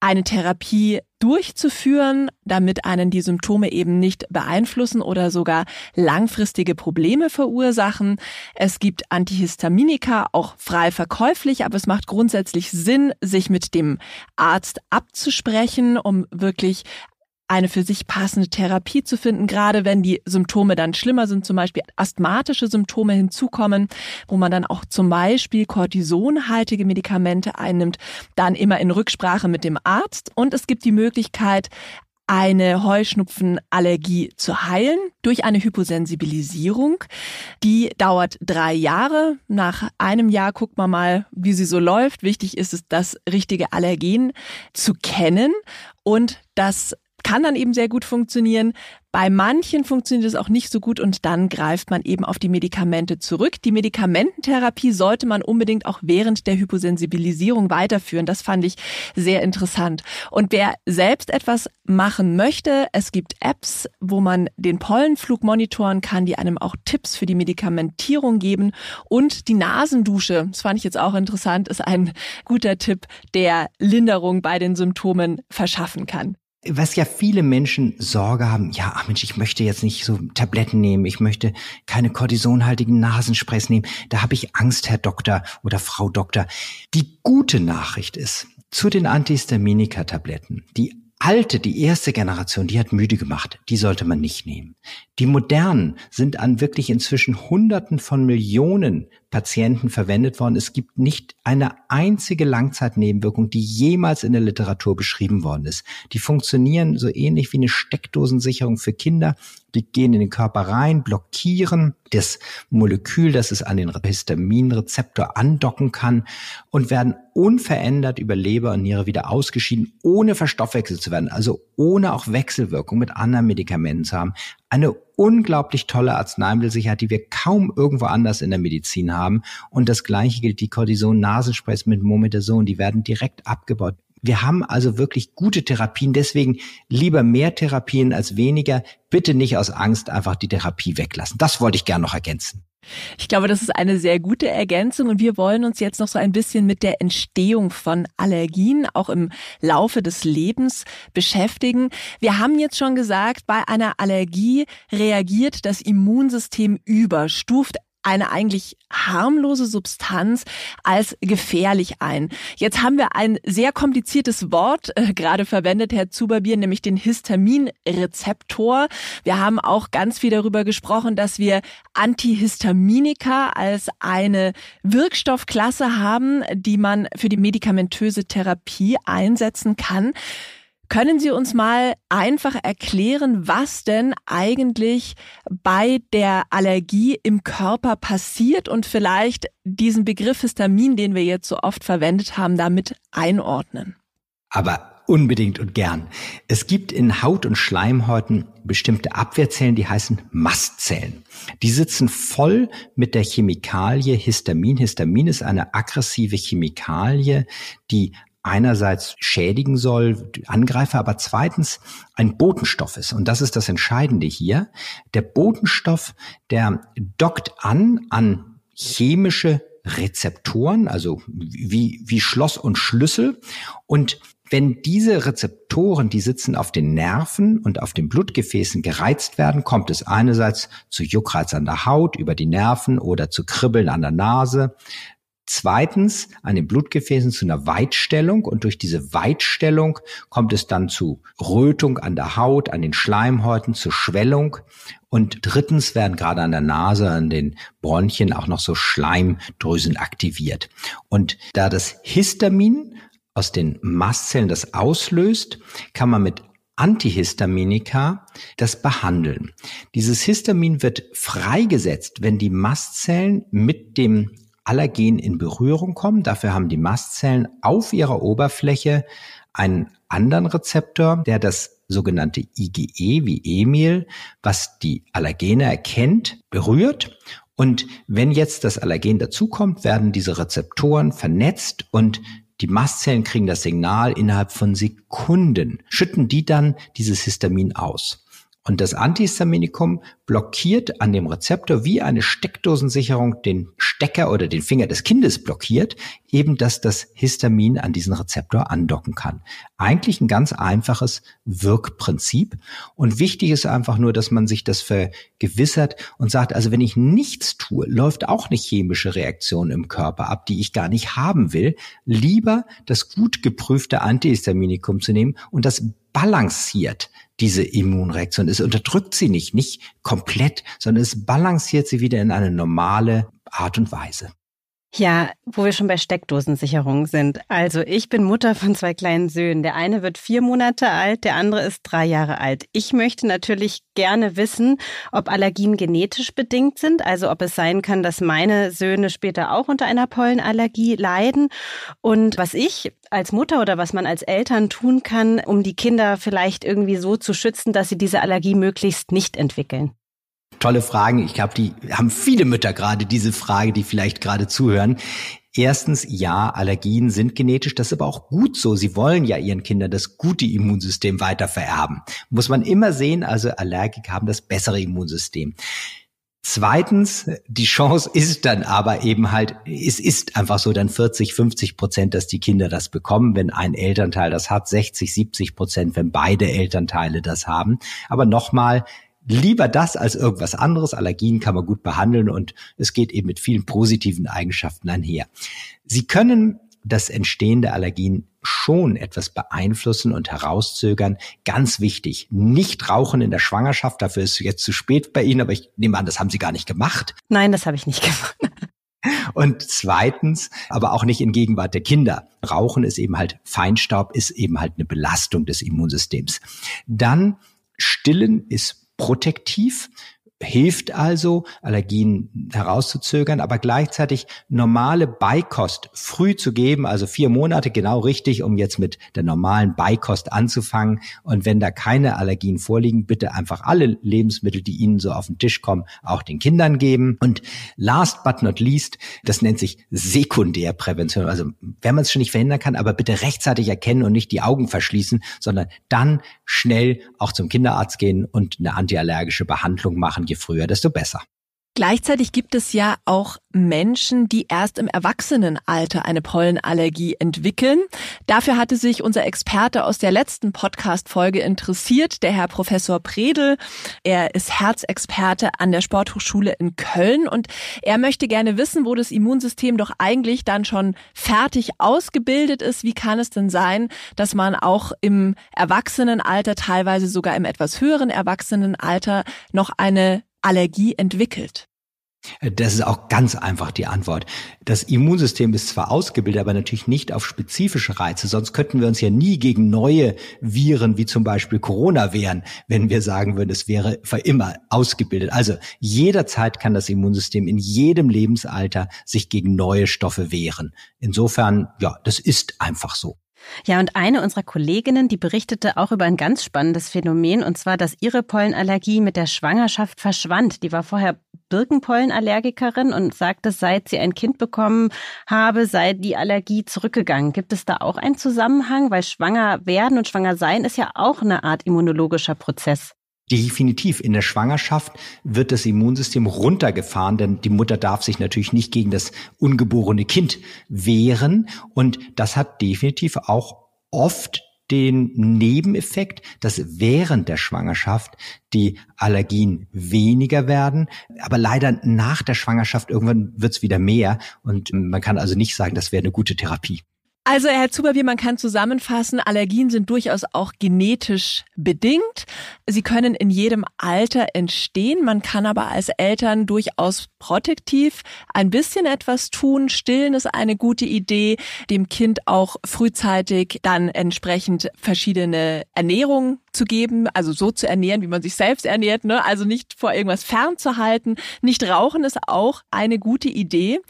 Speaker 3: eine Therapie durchzuführen, damit einen die Symptome eben nicht beeinflussen oder sogar langfristige Probleme verursachen. Es gibt Antihistaminika, auch frei verkäuflich, aber es macht grundsätzlich Sinn, sich mit dem Arzt abzusprechen, um wirklich eine für sich passende Therapie zu finden, gerade wenn die Symptome dann schlimmer sind, zum Beispiel asthmatische Symptome hinzukommen, wo man dann auch zum Beispiel kortisonhaltige Medikamente einnimmt, dann immer in Rücksprache mit dem Arzt. Und es gibt die Möglichkeit, eine Heuschnupfenallergie zu heilen durch eine Hyposensibilisierung. Die dauert drei Jahre. Nach einem Jahr guckt man mal, wie sie so läuft. Wichtig ist es, das richtige Allergen zu kennen und das kann dann eben sehr gut funktionieren. Bei manchen funktioniert es auch nicht so gut und dann greift man eben auf die Medikamente zurück. Die Medikamententherapie sollte man unbedingt auch während der Hyposensibilisierung weiterführen. Das fand ich sehr interessant. Und wer selbst etwas machen möchte, es gibt Apps, wo man den Pollenflug monitoren kann, die einem auch Tipps für die Medikamentierung geben. Und die Nasendusche, das fand ich jetzt auch interessant, ist ein guter Tipp, der Linderung bei den Symptomen verschaffen kann
Speaker 1: was ja viele Menschen Sorge haben, ja, ach Mensch, ich möchte jetzt nicht so Tabletten nehmen, ich möchte keine kortisonhaltigen Nasensprays nehmen, da habe ich Angst, Herr Doktor oder Frau Doktor. Die gute Nachricht ist, zu den Antihistaminika-Tabletten, die alte, die erste Generation, die hat müde gemacht. Die sollte man nicht nehmen. Die modernen sind an wirklich inzwischen Hunderten von Millionen Patienten verwendet worden. Es gibt nicht eine einzige Langzeitnebenwirkung, die jemals in der Literatur beschrieben worden ist. Die funktionieren so ähnlich wie eine Steckdosensicherung für Kinder. Die gehen in den Körper rein, blockieren das Molekül, das es an den Histaminrezeptor andocken kann und werden unverändert über Leber und Niere wieder ausgeschieden, ohne verstoffwechselt zu werden, also ohne auch Wechselwirkung mit anderen Medikamenten zu haben. Eine unglaublich tolle Arzneimittelsicherheit, die wir kaum irgendwo anders in der Medizin haben. Und das gleiche gilt die Cortison-Nasensprays mit Momedason. Die werden direkt abgebaut. Wir haben also wirklich gute Therapien. Deswegen lieber mehr Therapien als weniger. Bitte nicht aus Angst einfach die Therapie weglassen. Das wollte ich gerne noch ergänzen.
Speaker 3: Ich glaube, das ist eine sehr gute Ergänzung und wir wollen uns jetzt noch so ein bisschen mit der Entstehung von Allergien auch im Laufe des Lebens beschäftigen. Wir haben jetzt schon gesagt, bei einer Allergie reagiert das Immunsystem über, stuft eine eigentlich harmlose Substanz als gefährlich ein. Jetzt haben wir ein sehr kompliziertes Wort äh, gerade verwendet, Herr Zuberbier, nämlich den Histaminrezeptor. Wir haben auch ganz viel darüber gesprochen, dass wir Antihistaminika als eine Wirkstoffklasse haben, die man für die medikamentöse Therapie einsetzen kann. Können Sie uns mal einfach erklären, was denn eigentlich bei der Allergie im Körper passiert und vielleicht diesen Begriff Histamin, den wir jetzt so oft verwendet haben, damit einordnen?
Speaker 1: Aber unbedingt und gern. Es gibt in Haut- und Schleimhäuten bestimmte Abwehrzellen, die heißen Mastzellen. Die sitzen voll mit der Chemikalie Histamin. Histamin ist eine aggressive Chemikalie, die einerseits schädigen soll, Angreifer, aber zweitens ein Botenstoff ist. Und das ist das Entscheidende hier. Der Botenstoff, der dockt an an chemische Rezeptoren, also wie, wie Schloss und Schlüssel. Und wenn diese Rezeptoren, die sitzen auf den Nerven und auf den Blutgefäßen gereizt werden, kommt es einerseits zu Juckreiz an der Haut über die Nerven oder zu Kribbeln an der Nase, Zweitens an den Blutgefäßen zu einer Weitstellung und durch diese Weitstellung kommt es dann zu Rötung an der Haut, an den Schleimhäuten, zu Schwellung. Und drittens werden gerade an der Nase, an den Bronchien auch noch so Schleimdrüsen aktiviert. Und da das Histamin aus den Mastzellen das auslöst, kann man mit Antihistaminika das behandeln. Dieses Histamin wird freigesetzt, wenn die Mastzellen mit dem Allergen in Berührung kommen. Dafür haben die Mastzellen auf ihrer Oberfläche einen anderen Rezeptor, der das sogenannte IgE wie Emil, was die Allergene erkennt, berührt. Und wenn jetzt das Allergen dazukommt, werden diese Rezeptoren vernetzt und die Mastzellen kriegen das Signal innerhalb von Sekunden, schütten die dann dieses Histamin aus. Und das Antihistaminikum blockiert an dem Rezeptor wie eine Steckdosensicherung den Stecker oder den Finger des Kindes blockiert, eben dass das Histamin an diesen Rezeptor andocken kann. Eigentlich ein ganz einfaches Wirkprinzip. Und wichtig ist einfach nur, dass man sich das vergewissert und sagt, also wenn ich nichts tue, läuft auch eine chemische Reaktion im Körper ab, die ich gar nicht haben will. Lieber das gut geprüfte Antihistaminikum zu nehmen und das balanciert diese Immunreaktion. Es unterdrückt sie nicht, nicht komplett, sondern es balanciert sie wieder in eine normale Art und Weise.
Speaker 2: Ja, wo wir schon bei Steckdosensicherung sind. Also ich bin Mutter von zwei kleinen Söhnen. Der eine wird vier Monate alt, der andere ist drei Jahre alt. Ich möchte natürlich gerne wissen, ob Allergien genetisch bedingt sind, also ob es sein kann, dass meine Söhne später auch unter einer Pollenallergie leiden. Und was ich als Mutter oder was man als Eltern tun kann, um die Kinder vielleicht irgendwie so zu schützen, dass sie diese Allergie möglichst nicht entwickeln.
Speaker 1: Tolle Fragen. Ich glaube, die haben viele Mütter gerade diese Frage, die vielleicht gerade zuhören. Erstens, ja, Allergien sind genetisch, das ist aber auch gut so. Sie wollen ja ihren Kindern das gute Immunsystem weiter vererben. Muss man immer sehen, also Allergiker haben das bessere Immunsystem. Zweitens, die Chance ist dann aber eben halt, es ist einfach so dann 40, 50 Prozent, dass die Kinder das bekommen, wenn ein Elternteil das hat, 60, 70 Prozent, wenn beide Elternteile das haben. Aber nochmal, lieber das als irgendwas anderes. Allergien kann man gut behandeln und es geht eben mit vielen positiven Eigenschaften einher. Sie können das Entstehen der Allergien schon etwas beeinflussen und herauszögern. Ganz wichtig, nicht rauchen in der Schwangerschaft. Dafür ist es jetzt zu spät bei Ihnen, aber ich nehme an, das haben Sie gar nicht gemacht.
Speaker 2: Nein, das habe ich nicht gemacht.
Speaker 1: Und zweitens, aber auch nicht in Gegenwart der Kinder. Rauchen ist eben halt Feinstaub, ist eben halt eine Belastung des Immunsystems. Dann Stillen ist protektiv, hilft also, Allergien herauszuzögern, aber gleichzeitig normale Beikost früh zu geben, also vier Monate genau richtig, um jetzt mit der normalen Beikost anzufangen. Und wenn da keine Allergien vorliegen, bitte einfach alle Lebensmittel, die Ihnen so auf den Tisch kommen, auch den Kindern geben. Und last but not least, das nennt sich Sekundärprävention. Also wenn man es schon nicht verhindern kann, aber bitte rechtzeitig erkennen und nicht die Augen verschließen, sondern dann schnell auch zum Kinderarzt gehen und eine antiallergische Behandlung machen je früher, desto besser.
Speaker 3: Gleichzeitig gibt es ja auch Menschen, die erst im Erwachsenenalter eine Pollenallergie entwickeln. Dafür hatte sich unser Experte aus der letzten Podcast-Folge interessiert, der Herr Professor Predel. Er ist Herzexperte an der Sporthochschule in Köln und er möchte gerne wissen, wo das Immunsystem doch eigentlich dann schon fertig ausgebildet ist. Wie kann es denn sein, dass man auch im Erwachsenenalter, teilweise sogar im etwas höheren Erwachsenenalter, noch eine Allergie entwickelt?
Speaker 1: Das ist auch ganz einfach die Antwort. Das Immunsystem ist zwar ausgebildet, aber natürlich nicht auf spezifische Reize. Sonst könnten wir uns ja nie gegen neue Viren wie zum Beispiel Corona wehren, wenn wir sagen würden, es wäre für immer ausgebildet. Also jederzeit kann das Immunsystem in jedem Lebensalter sich gegen neue Stoffe wehren. Insofern, ja, das ist einfach so.
Speaker 2: Ja, und eine unserer Kolleginnen, die berichtete auch über ein ganz spannendes Phänomen, und zwar, dass ihre Pollenallergie mit der Schwangerschaft verschwand. Die war vorher Birkenpollenallergikerin und sagte, seit sie ein Kind bekommen habe, sei die Allergie zurückgegangen. Gibt es da auch einen Zusammenhang? Weil schwanger werden und schwanger sein ist ja auch eine Art immunologischer Prozess.
Speaker 1: Definitiv. In der Schwangerschaft wird das Immunsystem runtergefahren, denn die Mutter darf sich natürlich nicht gegen das ungeborene Kind wehren. Und das hat definitiv auch oft den Nebeneffekt, dass während der Schwangerschaft die Allergien weniger werden, aber leider nach der Schwangerschaft irgendwann wird es wieder mehr und man kann also nicht sagen, das wäre eine gute Therapie.
Speaker 3: Also Herr Zuberbier, man kann zusammenfassen, Allergien sind durchaus auch genetisch bedingt. Sie können in jedem Alter entstehen. Man kann aber als Eltern durchaus protektiv ein bisschen etwas tun. Stillen ist eine gute Idee, dem Kind auch frühzeitig dann entsprechend verschiedene Ernährung zu geben, also so zu ernähren, wie man sich selbst ernährt, ne? also nicht vor irgendwas fernzuhalten. Nicht rauchen ist auch eine gute Idee.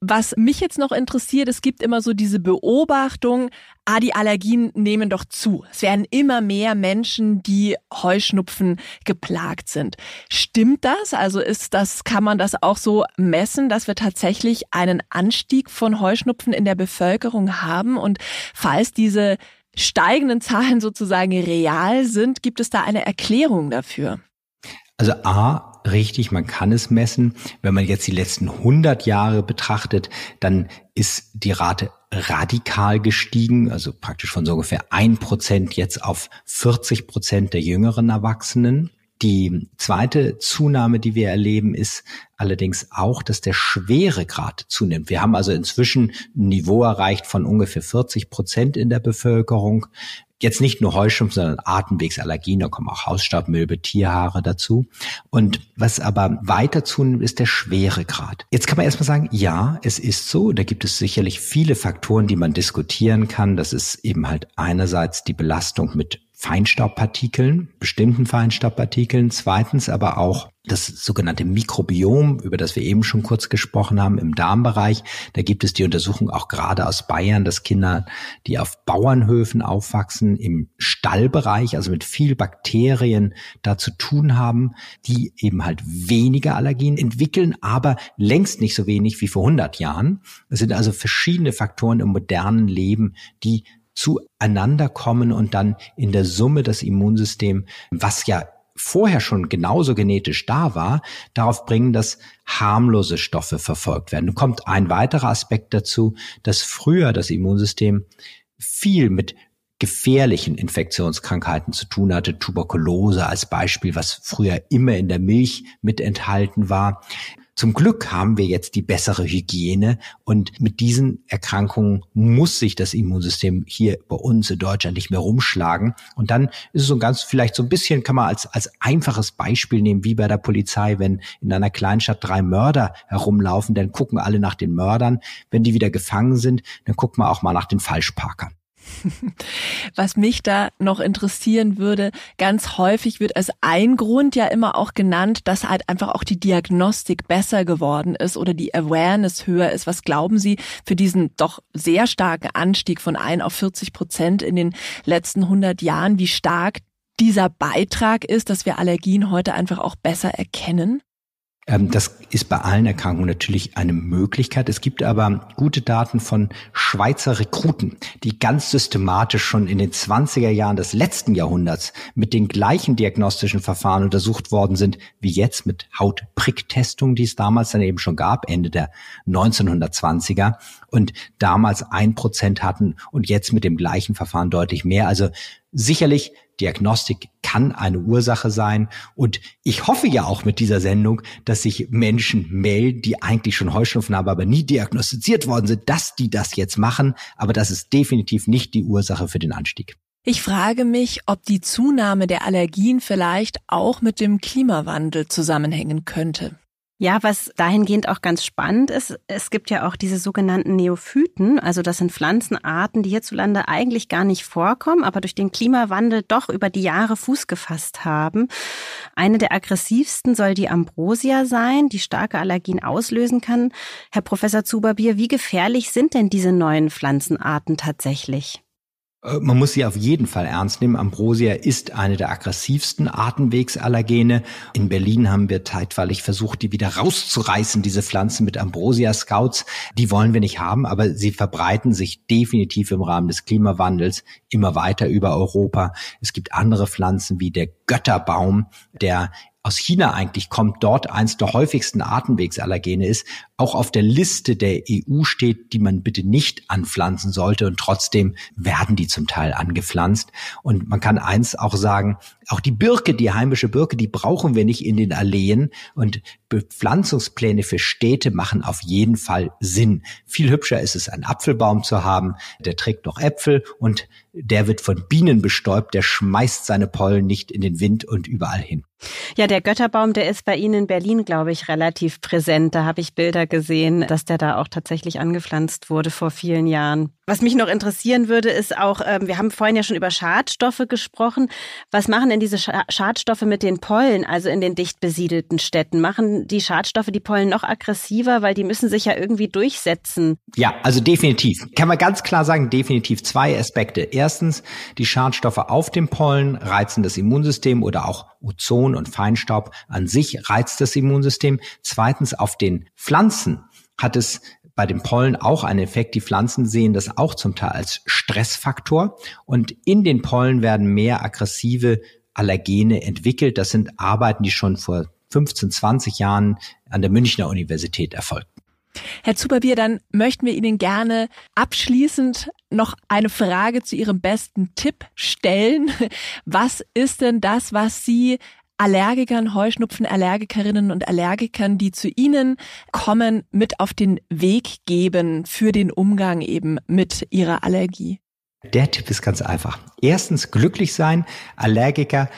Speaker 3: Was mich jetzt noch interessiert, es gibt immer so diese Beobachtung, ah, die Allergien nehmen doch zu. Es werden immer mehr Menschen, die Heuschnupfen geplagt sind. Stimmt das? Also ist das, kann man das auch so messen, dass wir tatsächlich einen Anstieg von Heuschnupfen in der Bevölkerung haben? Und falls diese steigenden Zahlen sozusagen real sind, gibt es da eine Erklärung dafür?
Speaker 1: Also A, richtig, man kann es messen. Wenn man jetzt die letzten 100 Jahre betrachtet, dann ist die Rate radikal gestiegen, also praktisch von so ungefähr ein Prozent jetzt auf 40 Prozent der jüngeren Erwachsenen. Die zweite Zunahme, die wir erleben, ist allerdings auch, dass der Schweregrad zunimmt. Wir haben also inzwischen ein Niveau erreicht von ungefähr 40 Prozent in der Bevölkerung. Jetzt nicht nur Heuschnupfen, sondern Atemwegsallergien, da kommen auch Hausstaubmilbe, Tierhaare dazu. Und was aber weiter zunimmt, ist der Schweregrad. Jetzt kann man erstmal sagen, ja, es ist so. Da gibt es sicherlich viele Faktoren, die man diskutieren kann. Das ist eben halt einerseits die Belastung mit Feinstaubpartikeln, bestimmten Feinstaubpartikeln. Zweitens aber auch das sogenannte Mikrobiom, über das wir eben schon kurz gesprochen haben, im Darmbereich. Da gibt es die Untersuchung auch gerade aus Bayern, dass Kinder, die auf Bauernhöfen aufwachsen, im Stallbereich, also mit viel Bakterien da zu tun haben, die eben halt weniger Allergien entwickeln, aber längst nicht so wenig wie vor 100 Jahren. Es sind also verschiedene Faktoren im modernen Leben, die zueinander kommen und dann in der Summe das Immunsystem, was ja vorher schon genauso genetisch da war, darauf bringen, dass harmlose Stoffe verfolgt werden. Nun kommt ein weiterer Aspekt dazu, dass früher das Immunsystem viel mit gefährlichen Infektionskrankheiten zu tun hatte. Tuberkulose als Beispiel, was früher immer in der Milch mit enthalten war. Zum Glück haben wir jetzt die bessere Hygiene und mit diesen Erkrankungen muss sich das Immunsystem hier bei uns in Deutschland nicht mehr rumschlagen. Und dann ist es so ganz vielleicht so ein bisschen, kann man als, als einfaches Beispiel nehmen, wie bei der Polizei, wenn in einer Kleinstadt drei Mörder herumlaufen, dann gucken alle nach den Mördern. Wenn die wieder gefangen sind, dann guckt man auch mal nach den Falschparkern.
Speaker 3: Was mich da noch interessieren würde, ganz häufig wird als ein Grund ja immer auch genannt, dass halt einfach auch die Diagnostik besser geworden ist oder die Awareness höher ist. Was glauben Sie für diesen doch sehr starken Anstieg von ein auf 40 Prozent in den letzten 100 Jahren, wie stark dieser Beitrag ist, dass wir Allergien heute einfach auch besser erkennen?
Speaker 1: Ähm, das ist bei allen Erkrankungen natürlich eine Möglichkeit. Es gibt aber gute Daten von Schweizer Rekruten, die ganz systematisch schon in den 20er Jahren des letzten Jahrhunderts mit den gleichen diagnostischen Verfahren untersucht worden sind, wie jetzt mit Hautpricktestung, die es damals dann eben schon gab, Ende der 1920er und damals ein Prozent hatten und jetzt mit dem gleichen Verfahren deutlich mehr. Also sicherlich Diagnostik kann eine Ursache sein. Und ich hoffe ja auch mit dieser Sendung, dass sich Menschen melden, die eigentlich schon Heuschnupfen haben, aber nie diagnostiziert worden sind, dass die das jetzt machen. Aber das ist definitiv nicht die Ursache für den Anstieg.
Speaker 3: Ich frage mich, ob die Zunahme der Allergien vielleicht auch mit dem Klimawandel zusammenhängen könnte.
Speaker 2: Ja, was dahingehend auch ganz spannend ist, es gibt ja auch diese sogenannten Neophyten, also das sind Pflanzenarten, die hierzulande eigentlich gar nicht vorkommen, aber durch den Klimawandel doch über die Jahre Fuß gefasst haben. Eine der aggressivsten soll die Ambrosia sein, die starke Allergien auslösen kann. Herr Professor Zuberbier, wie gefährlich sind denn diese neuen Pflanzenarten tatsächlich?
Speaker 1: Äh, man muss sie auf jeden Fall ernst nehmen. Ambrosia ist eine der aggressivsten Atemwegsallergene. In Berlin haben wir zeitweilig versucht, die wieder rauszureißen, diese Pflanzen mit Ambrosia-Scouts. Die wollen wir nicht haben, aber sie verbreiten sich definitiv im Rahmen des Klimawandels immer weiter über Europa. Es gibt andere Pflanzen wie der Götterbaum, der aus China eigentlich kommt, dort eins der häufigsten Atemwegsallergene ist, auch auf der Liste der EU steht, die man bitte nicht anpflanzen sollte und trotzdem werden die zum Teil angepflanzt. Und man kann eins auch sagen, auch die Birke, die heimische Birke, die brauchen wir nicht in den Alleen und Bepflanzungspläne für Städte machen auf jeden Fall Sinn. Viel hübscher ist es, einen Apfelbaum zu haben, der trägt noch Äpfel und der wird von Bienen bestäubt, der schmeißt seine Pollen nicht in den Wind und überall hin.
Speaker 2: Ja, der Götterbaum, der ist bei Ihnen in Berlin, glaube ich, relativ präsent. Da habe ich Bilder gesehen, dass der da auch tatsächlich angepflanzt wurde vor vielen Jahren. Was mich noch interessieren würde, ist auch, ähm, wir haben vorhin ja schon über Schadstoffe gesprochen. Was machen denn diese Schadstoffe mit den Pollen, also in den dicht besiedelten Städten? Machen die Schadstoffe die Pollen noch aggressiver, weil die müssen sich ja irgendwie durchsetzen?
Speaker 1: Ja, also definitiv. Kann man ganz klar sagen, definitiv zwei Aspekte. Erstens, die Schadstoffe auf dem Pollen reizen das Immunsystem oder auch Ozon und Feinstaub an sich reizt das Immunsystem. Zweitens, auf den Pflanzen hat es bei dem Pollen auch einen Effekt. Die Pflanzen sehen das auch zum Teil als Stressfaktor. Und in den Pollen werden mehr aggressive Allergene entwickelt. Das sind Arbeiten, die schon vor 15, 20 Jahren an der Münchner Universität erfolgten.
Speaker 3: Herr Zuberbier, dann möchten wir Ihnen gerne abschließend noch eine Frage zu Ihrem besten Tipp stellen. Was ist denn das, was Sie Allergikern, Heuschnupfenallergikerinnen und Allergikern, die zu Ihnen kommen, mit auf den Weg geben für den Umgang eben mit ihrer Allergie?
Speaker 1: Der Tipp ist ganz einfach. Erstens glücklich sein. Allergiker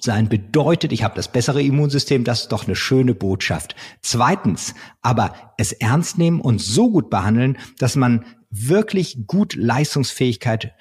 Speaker 1: sein bedeutet, ich habe das bessere Immunsystem, das ist doch eine schöne Botschaft. Zweitens, aber es ernst nehmen und so gut behandeln, dass man wirklich gut Leistungsfähigkeit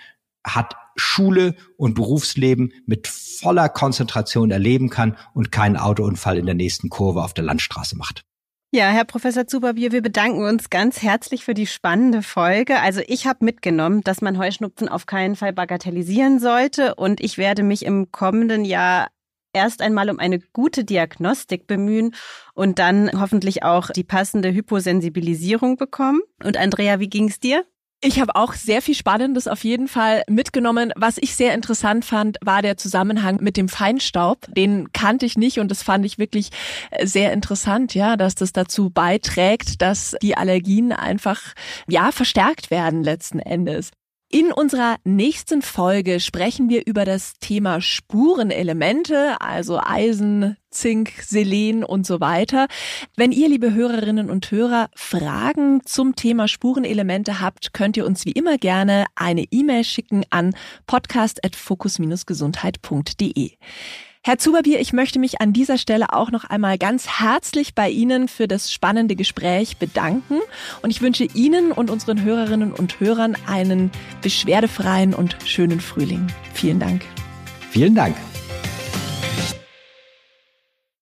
Speaker 1: hat Schule und Berufsleben mit voller Konzentration erleben kann und keinen Autounfall in der nächsten Kurve auf der Landstraße macht.
Speaker 2: Ja, Herr Professor Zuberbier, wir bedanken uns ganz herzlich für die spannende Folge. Also ich habe mitgenommen, dass man Heuschnupfen auf keinen Fall bagatellisieren sollte und ich werde mich im kommenden Jahr erst einmal um eine gute Diagnostik bemühen und dann hoffentlich auch die passende Hyposensibilisierung bekommen. Und Andrea, wie ging's dir?
Speaker 3: Ich habe auch sehr viel Spannendes auf jeden Fall mitgenommen. Was ich sehr interessant fand, war der Zusammenhang mit dem Feinstaub. Den kannte ich nicht und das fand ich wirklich äh, sehr interessant, ja, dass das dazu beiträgt, dass die Allergien einfach, ja, verstärkt werden letzten Endes. In unserer nächsten Folge sprechen wir über das Thema Spurenelemente, also Eisen, Zink, Selen und so weiter. Wenn ihr, liebe Hörerinnen und Hörer, Fragen zum Thema Spurenelemente habt, könnt ihr uns wie immer gerne eine E-Mail schicken an podcast.fokus-gesundheit.de. Herr Zuberbier, ich möchte mich an dieser Stelle auch noch einmal ganz herzlich bei Ihnen für das spannende Gespräch bedanken und ich wünsche Ihnen und unseren Hörerinnen und Hörern einen beschwerdefreien und schönen Frühling. Vielen Dank.
Speaker 1: Vielen Dank.